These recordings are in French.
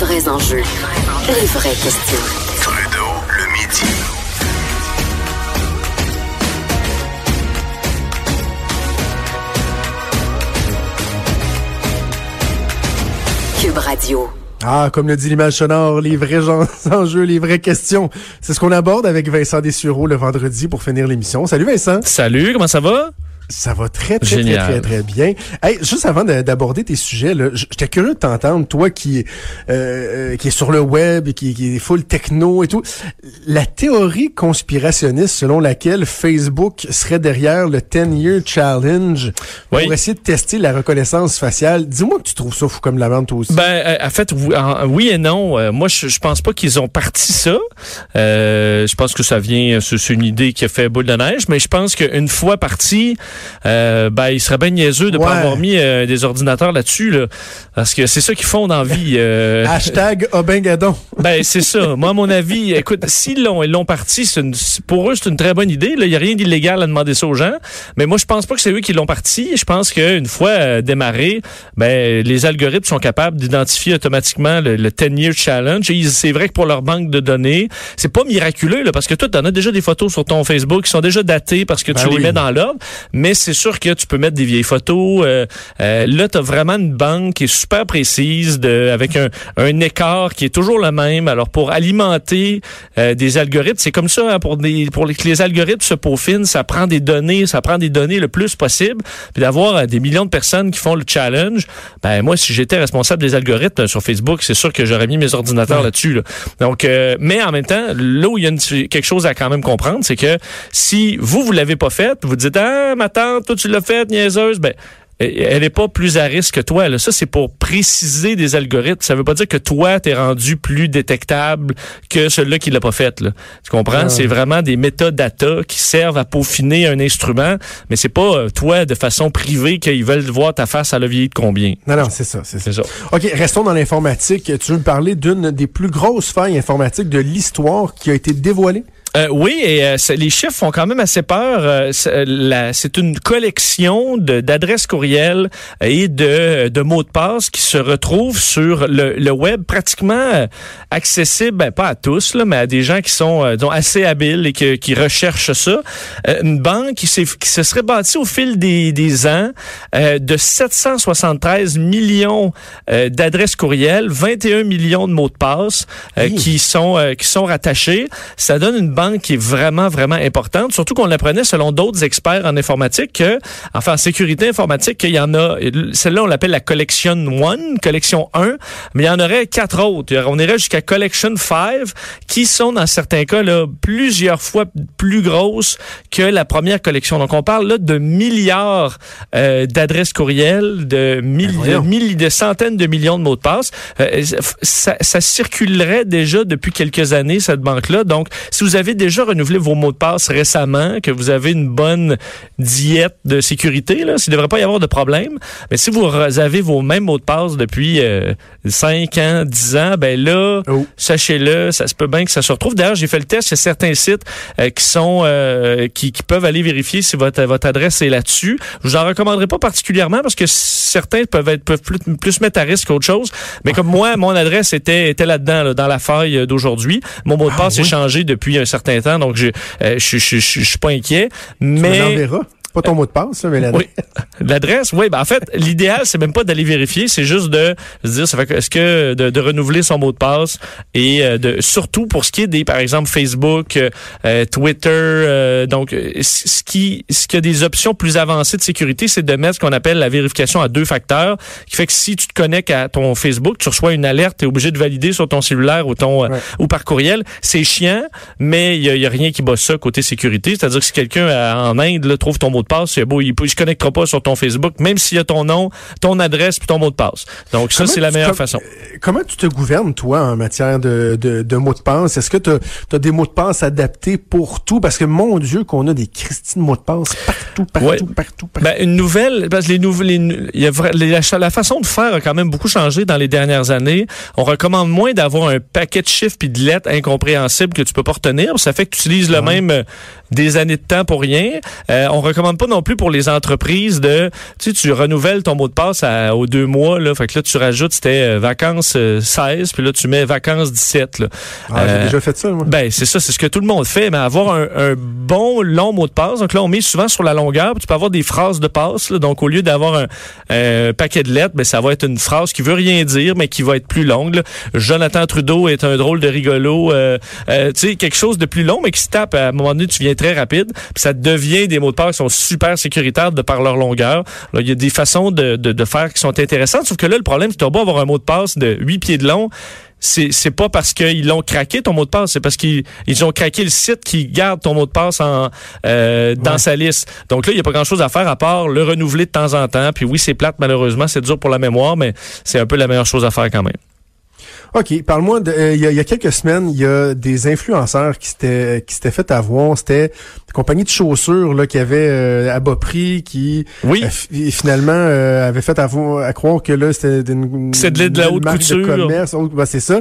Vrais enjeux, les vraies questions. Trudeau, le midi. Cube Radio. Ah, comme le dit l'image sonore, les vrais gens- enjeux, les vraies questions. C'est ce qu'on aborde avec Vincent Dessureau le vendredi pour finir l'émission. Salut Vincent. Salut, comment ça va? Ça va très, très, très, très, très bien. Hey, juste avant de- d'aborder tes sujets, j'étais curieux de t'entendre, toi qui, euh, euh, qui est sur le web, et qui, qui est full techno et tout. La théorie conspirationniste selon laquelle Facebook serait derrière le 10-year challenge Oui. pour essayer de tester la reconnaissance faciale. Dis-moi que tu trouves ça fou comme la vente aussi. Ben, euh, en fait, oui, et non. Euh, moi, je, je pense pas qu'ils ont parti ça. Euh, je pense que ça vient, c'est une idée qui a fait boule de neige, mais je pense qu'une fois parti, euh, ben, il serait bien niaiseux de Ouais. pas avoir mis euh, des ordinateurs là-dessus, là, parce que c'est ça qu'ils font dans la vie. euh. Hashtag Obingadon. Ben c'est ça. Moi, à mon avis, écoute, s'ils l'ont, ils l'ont parti, une- pour eux, c'est une très bonne idée. Là, il y a rien d'illégal à demander ça aux gens. Mais moi, je pense pas que c'est eux qui l'ont parti. Je pense qu'une fois démarré, ben les algorithmes sont capables d'identifier automatiquement le, le 10-year challenge. Et c'est vrai que pour leur banque de données, c'est pas miraculeux là, parce que toi, tu en as déjà des photos sur ton Facebook qui sont déjà datées parce que Ben tu les mets dans l'ordre. Mais c'est sûr que tu peux mettre des vieilles photos. Euh, euh, là, tu as vraiment une banque qui est super précise, de, avec un, un écart qui est toujours le même. Alors, pour alimenter euh, des algorithmes, c'est comme ça, hein, pour, des, pour les- que les algorithmes se peaufinent, ça prend des données, ça prend des données le plus possible. Puis d'avoir euh, des millions de personnes qui font le challenge, ben moi, si j'étais responsable des algorithmes euh, sur Facebook, c'est sûr que j'aurais mis mes ordinateurs là-dessus. là. Donc, euh, mais en même temps, là où il y a une- quelque chose à quand même comprendre, c'est que si vous, vous l'avez pas fait, vous dites, ah, ma toi, tu l'as fait, niaiseuse, ben, elle n'est pas plus à risque que toi. Là. Ça, c'est pour préciser des algorithmes. Ça veut pas dire que toi, t'es rendu plus détectable que celui-là qui l'a pas fait. Là. Tu comprends? Ah. C'est vraiment des métadata qui servent à peaufiner un instrument, mais c'est pas euh, toi, de façon privée, qu'ils veulent voir ta face à vieillie de combien. Non, non, c'est ça, c'est ça. C'est ça. OK, restons dans l'informatique. Tu veux me parler d'une des plus grosses failles informatiques de l'histoire qui a été dévoilée? Euh, oui, et euh, les chiffres font quand même assez peur. Euh, c'est c'est une collection d'adresses courriels et de, de mots de passe qui se retrouvent sur le, le web, pratiquement euh, accessible, ben, pas à tous, là, mais à des gens qui sont euh, disons, assez habiles et que- qui recherchent ça. Euh, une banque qui, s'est- qui se serait bâtie au fil des, des ans euh, de 773 millions euh, d'adresses courriels, 21 millions de mots de passe euh, qui sont euh, qui sont rattachés. Ça donne une banque qui est vraiment vraiment importante. Surtout qu'on l'apprenait selon d'autres experts en informatique que, enfin en sécurité informatique, qu'il y en a. Celle-là on l'appelle la collection one, collection 1, mais il y en aurait quatre autres. On irait jusqu'à collection 5, qui sont dans certains cas là plusieurs fois plus grosses que la première collection. Donc on parle là de milliards euh, d'adresses courriels, de, mille, de, voyons. mille- de centaines de millions de mots de passe. Euh, ça, ça circulerait déjà depuis quelques années cette banque-là. Donc si vous avez déjà renouvelé vos mots de passe récemment, que vous avez une bonne diète de sécurité, là, il ne devrait pas y avoir de problème. Mais si vous avez vos mêmes mots de passe depuis euh, 5 ans, 10 ans, ben là, Oh. sachez-le, ça se peut bien que ça se retrouve. D'ailleurs, j'ai fait le test, il y a certains sites euh, qui sont euh, qui, qui peuvent aller vérifier si votre, votre adresse est là-dessus. Je vous en recommanderai pas particulièrement parce que certains peuvent être peuvent plus, plus mettre à risque qu'autre chose. Mais comme moi, mon adresse était était là-dedans, là, dans la faille d'aujourd'hui. Mon mot de Ah, passe est oui. changé depuis un certain temps, donc je euh, je je- je- je suis pas inquiet. Tu me Mais. Pas ton mot de passe, là, mais l'adresse. oui, l'adresse, oui. Ben en fait, l'idéal, c'est même pas d'aller vérifier, c'est juste de se dire, ça fait que, est-ce que de, de renouveler son mot de passe et euh, de surtout pour ce qui est des, par exemple, Facebook, euh, euh, Twitter, euh, donc euh, ce qui, ce qui a des options plus avancées de sécurité, c'est de mettre ce qu'on appelle la vérification à deux facteurs, qui fait que si tu te connectes à ton Facebook, tu reçois une alerte, tu es obligé de valider sur ton cellulaire ou ton Ouais. ou par courriel. C'est chiant, mais il y, y a rien qui bat ça côté sécurité. C'est-à-dire que si quelqu'un en Inde là, trouve ton mot de passe. Il, beau, il, connectera pas sur ton Facebook, même s'il y a ton nom, ton adresse puis ton mot de passe. Donc ça, c'est la meilleure com- façon. Comment tu te gouvernes, toi, en matière de, de, de mots de passe? Est-ce que tu as, des mots de passe adaptés pour tout? Parce que, mon Dieu, qu'on a des Christine mots de passe partout, partout, Ouais. partout, partout. Ben, une nouvelle, parce que les nouvelles, y a les- la, la façon de faire a quand même beaucoup changé dans les dernières années. On recommande moins d'avoir un paquet de chiffres puis de lettres incompréhensibles que tu peux pas retenir. Ça fait que tu utilises le même des années de temps pour rien. Euh, on recommande pas non plus pour les entreprises de, tu sais, tu renouvelles ton mot de passe à- aux deux mois, là. Fait que là, tu rajoutes, c'était euh, vacances euh, 16, puis là, tu mets vacances 17, là. Ah, Euh, J'ai déjà fait ça, moi. ben, c'est ça, c'est ce que tout le monde fait, mais avoir un, un bon long mot de passe. Donc là, on met souvent sur la longueur, puis tu peux avoir des phrases de passe. là. donc, au lieu d'avoir un, un paquet de lettres, ben, ça va être une phrase qui veut rien dire, mais qui va être plus longue. là. Jonathan Trudeau est un drôle de rigolo. euh, euh, tu sais, quelque chose de plus long, mais qui se tape. À un moment donné, tu viens très rapide, puis ça devient des mots de passe qui sont super sécuritaires de par leur longueur. Il y a des façons de, de, de faire qui sont intéressantes, sauf que là, le problème, c'est que tu beau avoir un mot de passe de 8 pieds de long, c'est c'est pas parce qu'ils l'ont craqué ton mot de passe, c'est parce qu'ils ils ont craqué le site qui garde ton mot de passe en euh, dans Ouais. sa liste. Donc là, il y a pas grand-chose à faire à part le renouveler de temps en temps. Puis oui, c'est plate malheureusement, c'est dur pour la mémoire, mais c'est un peu la meilleure chose à faire quand même. OK, parle-moi de euh, il y, a- il y a quelques semaines, il y a des influenceurs qui s'étaient qui s'étaient fait avoir, c'était des compagnies de chaussures là qui avaient euh, à bas prix qui Oui. euh, fi- finalement euh, avaient fait avoir, à croire que là c'était une C'est de la- de la haute couture. de commerce, haute- ben, c'est ça.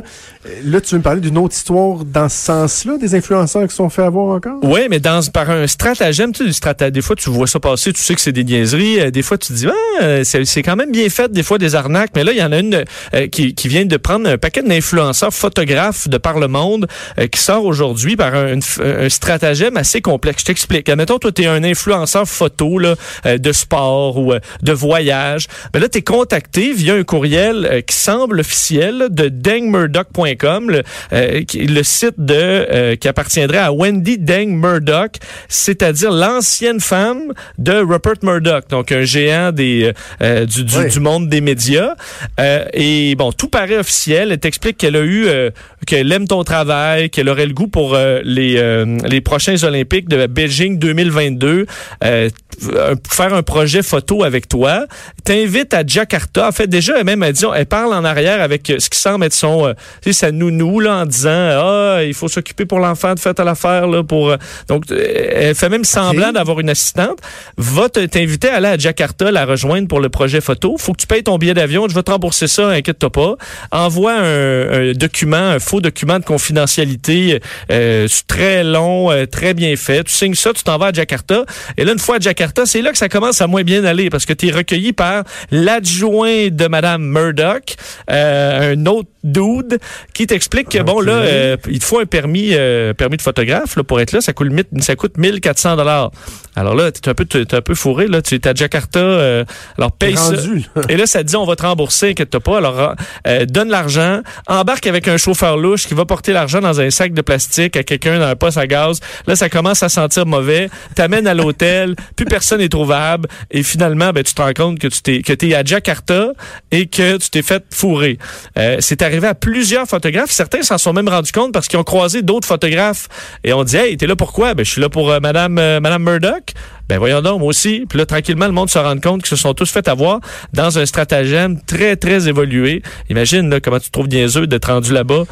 Là tu veux me parler d'une autre histoire dans ce sens-là des influenceurs qui se sont fait avoir encore? Oui, mais dans par un stratagème, tu sais, du strata- des fois tu vois ça passer, tu sais que c'est des niaiseries, euh, des fois tu te dis ah, c'est c'est quand même bien fait, des fois des arnaques, mais là il y en a une euh, qui, qui vient de prendre un paquet d'influenceurs photographes de par le monde euh, qui sort aujourd'hui par un, f- un stratagème assez complexe. Je t'explique. Admettons, toi, tu es un influenceur photo là, euh, de sport ou euh, de voyage. Mais là, tu es contacté via un courriel euh, qui semble officiel de dangmurdoch.com, le, euh, le site de euh, qui appartiendrait à Wendy Dang Murdoch, c'est-à-dire l'ancienne femme de Rupert Murdoch, donc un géant des euh, euh, du, du, Oui. du monde des médias. Euh, et bon, tout paraît officiel. Elle t'explique qu'elle a eu, euh, qu'elle aime ton travail, qu'elle aurait le goût pour euh, les euh, les prochains Olympiques de Beijing 2022, euh, euh, faire un projet photo avec toi. T'invite à Jakarta. En fait, déjà, elle même elle dit, elle parle en arrière avec ce qui semble être son, tu sais, sa nounou là, en disant, ah, il faut s'occuper pour l'enfant de fête à l'affaire là pour. donc, elle fait même semblant d'avoir une assistante. Va te- t'inviter à aller à Jakarta, la rejoindre pour le projet photo. Faut que tu payes ton billet d'avion. Je vais te rembourser ça, inquiète-toi pas. Envoie un, un document, un faux document de confidentialité euh, très long, euh, très bien fait. Tu signes ça, tu t'en vas à Jakarta. Et là, une fois à Jakarta, c'est là que ça commence à moins bien aller parce que tu es recueilli par l'adjoint de Madame Murdoch, euh, un autre dude qui t'explique que bon là, euh, il te faut un permis, euh, permis de photographe là, pour être là. Ça coûte, ça coûte 1400 dollars. Alors là, t'es un peu, t'es un peu fourré là. Tu es à Jakarta. euh, alors paye ça. là. Et là, ça te dit, on va te rembourser, inquiète-toi pas. Alors, euh, donne l'argent, embarque avec un chauffeur louche qui va porter l'argent dans un sac de plastique à quelqu'un dans un poste à gaz. Là, ça commence à sentir mauvais. T'amènes à l'hôtel, plus personne n'est trouvable. Et finalement, ben, tu te rends compte que tu t'es, que t'es à Jakarta et que tu t'es fait fourrer. Euh, c'est arrivé à plusieurs photographes. Certains s'en sont même rendus compte parce qu'ils ont croisé d'autres photographes et on dit, hey, t'es là pourquoi? Ben, je suis là pour Madame, Madame Murdoch. Ben voyons donc, moi aussi. Puis là, tranquillement, le monde se rend compte qu'ils se sont tous fait avoir dans un stratagème très, très évolué. Imagine là, comment tu te trouves niaiseux d'être rendu là-bas.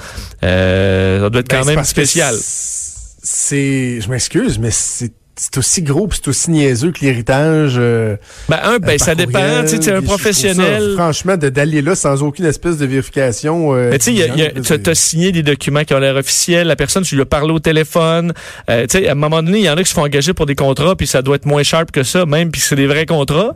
Euh, ça doit être Ben, quand c'est même spécial. C'est, je m'excuse, mais c'est c'est aussi gros, pis c'est aussi niaiseux que l'héritage. euh, Ben, un, ben, euh, ça dépend. Tu sais, un trouve ça, professionnel. franchement, d'aller là sans aucune espèce de vérification. euh, tu sais, t'as signé des documents qui ont l'air officiels. La personne, tu lui as parlé au téléphone. Euh, tu sais, à un moment donné, il y en a qui se font engager pour des contrats, puis ça doit être moins sharp que ça, même, puis c'est des vrais contrats.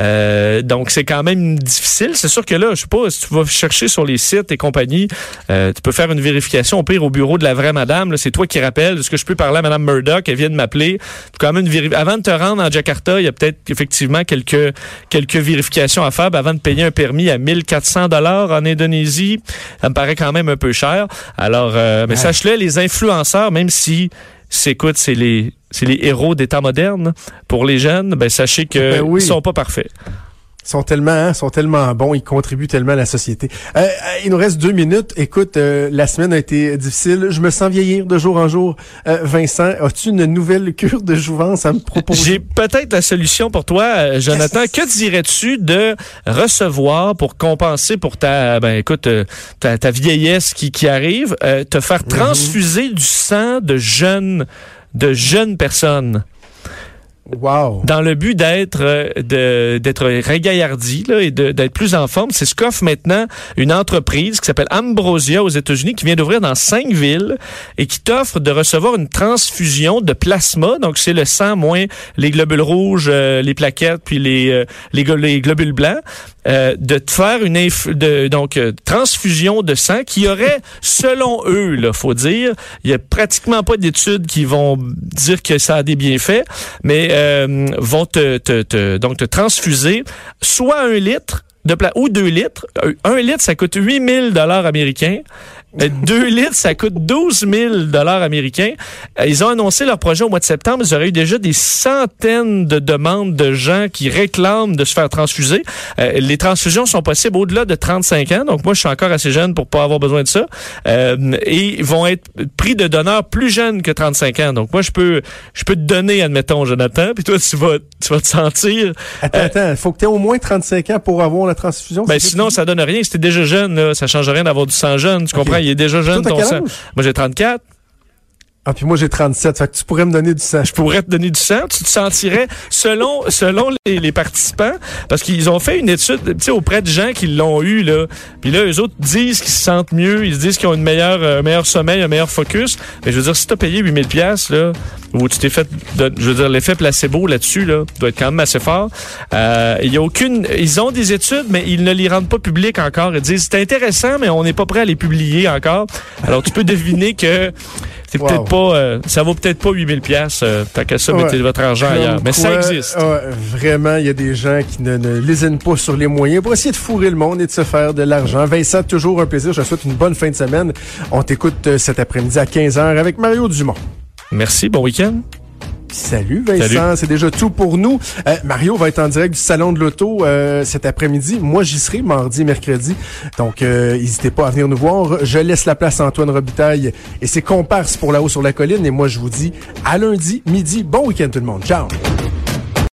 Euh, donc, c'est quand même difficile. C'est sûr que là, je sais pas, si tu vas chercher sur les sites et compagnie, euh, tu peux faire une vérification au pire au bureau de la vraie madame. C'est toi qui rappelle. Est-ce que je peux parler à madame Murdoch? Elle vient de m'appeler. Faut Quand même une véri- Avant de te rendre en Jakarta, il y a peut-être effectivement quelques, quelques vérifications à faire. Ben, avant de payer un permis à 1400 dollars en Indonésie, ça me paraît quand même un peu cher. Alors, euh, mais Ouais. sache-le, les influenceurs, même si c'est écoute, c'est les c'est les héros des temps modernes pour les jeunes, ben sachez Ben oui. ils sont pas parfaits. Sont tellement, hein, sont tellement bons, ils contribuent tellement à la société. Euh, euh, il nous reste deux minutes. Écoute, euh, la semaine a été difficile. Je me sens vieillir de jour en jour. Euh, Vincent, as-tu une nouvelle cure de jouvence à me proposer? J'ai peut-être la solution pour toi, euh, Jonathan. Que dirais-tu de recevoir pour compenser pour ta, ben écoute, euh, ta, ta vieillesse qui, qui arrive, euh, te faire Mhm. transfuser du sang de jeunes, de jeunes personnes? Wow. dans le but d'être euh, d'être régaillardi là, et d'être plus en forme. C'est ce qu'offre maintenant une entreprise qui s'appelle Ambrosia aux États-Unis qui vient d'ouvrir dans cinq villes et qui t'offre de recevoir une transfusion de plasma. Donc c'est le sang moins les globules rouges, euh, les plaquettes puis les euh, les globules blancs. euh, de te faire une inf- de, donc euh, transfusion de sang qui aurait selon eux là faut dire il y a pratiquement pas d'études qui vont dire que ça a des bienfaits mais euh, vont te, donc te transfuser soit un litre de pla ou deux litres. Un, un litre, ça coûte 8000 dollars américains. Euh, Deux litres, ça coûte 12 000 dollars américains. Euh, Ils ont annoncé leur projet au mois de septembre. Ils auraient eu déjà des centaines de demandes de gens qui réclament de se faire transfuser. Euh, les transfusions sont possibles au-delà de 35 ans. Donc moi, je suis encore assez jeune pour pas avoir besoin de ça. Euh, et ils vont être pris de donneurs plus jeunes que 35 ans. Donc moi, je peux, je peux te donner, admettons, Jonathan. Puis toi, tu vas, tu vas te sentir Attends, attends, faut que tu aies au moins 35 ans pour avoir la transfusion. ben sinon, ça donne rien. Si t'es déjà jeune, là, ça change rien d'avoir du sang jeune. Tu comprends? Il est déjà jeune, ton âge? Moi, j'ai 34. Ah, puis moi, j'ai 37. Fait que tu pourrais me donner du sang. Je pourrais te donner du sang. Tu te sentirais, selon, selon les, les participants, parce qu'ils ont fait une étude, tu sais, auprès de gens qui l'ont eu, là. Puis là, eux autres disent qu'ils se sentent mieux. Ils disent qu'ils ont une meilleure, euh, un meilleur sommeil, un meilleur focus. Mais je veux dire, si t'as payé 8000 pièces là, ou tu t'es fait, je veux dire, l'effet placebo là-dessus, là, doit être quand même assez fort. Euh, il y a aucune, ils ont des études, mais ils ne les rendent pas publiques encore. Ils disent, c'est intéressant, mais on n'est pas prêt à les publier encore. Alors, tu peux deviner que c'est Wow. peut-être pas, euh, ça vaut peut-être pas 8000 pièces. Euh, tant qu'à ça, Ouais. mettez votre argent Comme ailleurs. Mais ça existe. ouais, vraiment, il y a des gens qui ne, ne lésinent pas sur les moyens pour essayer de fourrer le monde et de se faire de l'argent. Vincent, toujours un plaisir. Je te souhaite une bonne fin de semaine. On t'écoute euh, cet après-midi à 15h avec Mario Dumont. Merci, bon week-end. Salut Vincent, c'est déjà tout pour nous. Euh, Mario va être en direct du salon de l'auto euh, cet après-midi. Moi, j'y serai mardi mercredi. Donc, euh, n'hésitez pas à venir nous voir. Je laisse la place à Antoine Robitaille et ses comparses pour là-haut sur la colline. Et moi, je vous dis à lundi, midi. Bon week-end tout le monde. Ciao!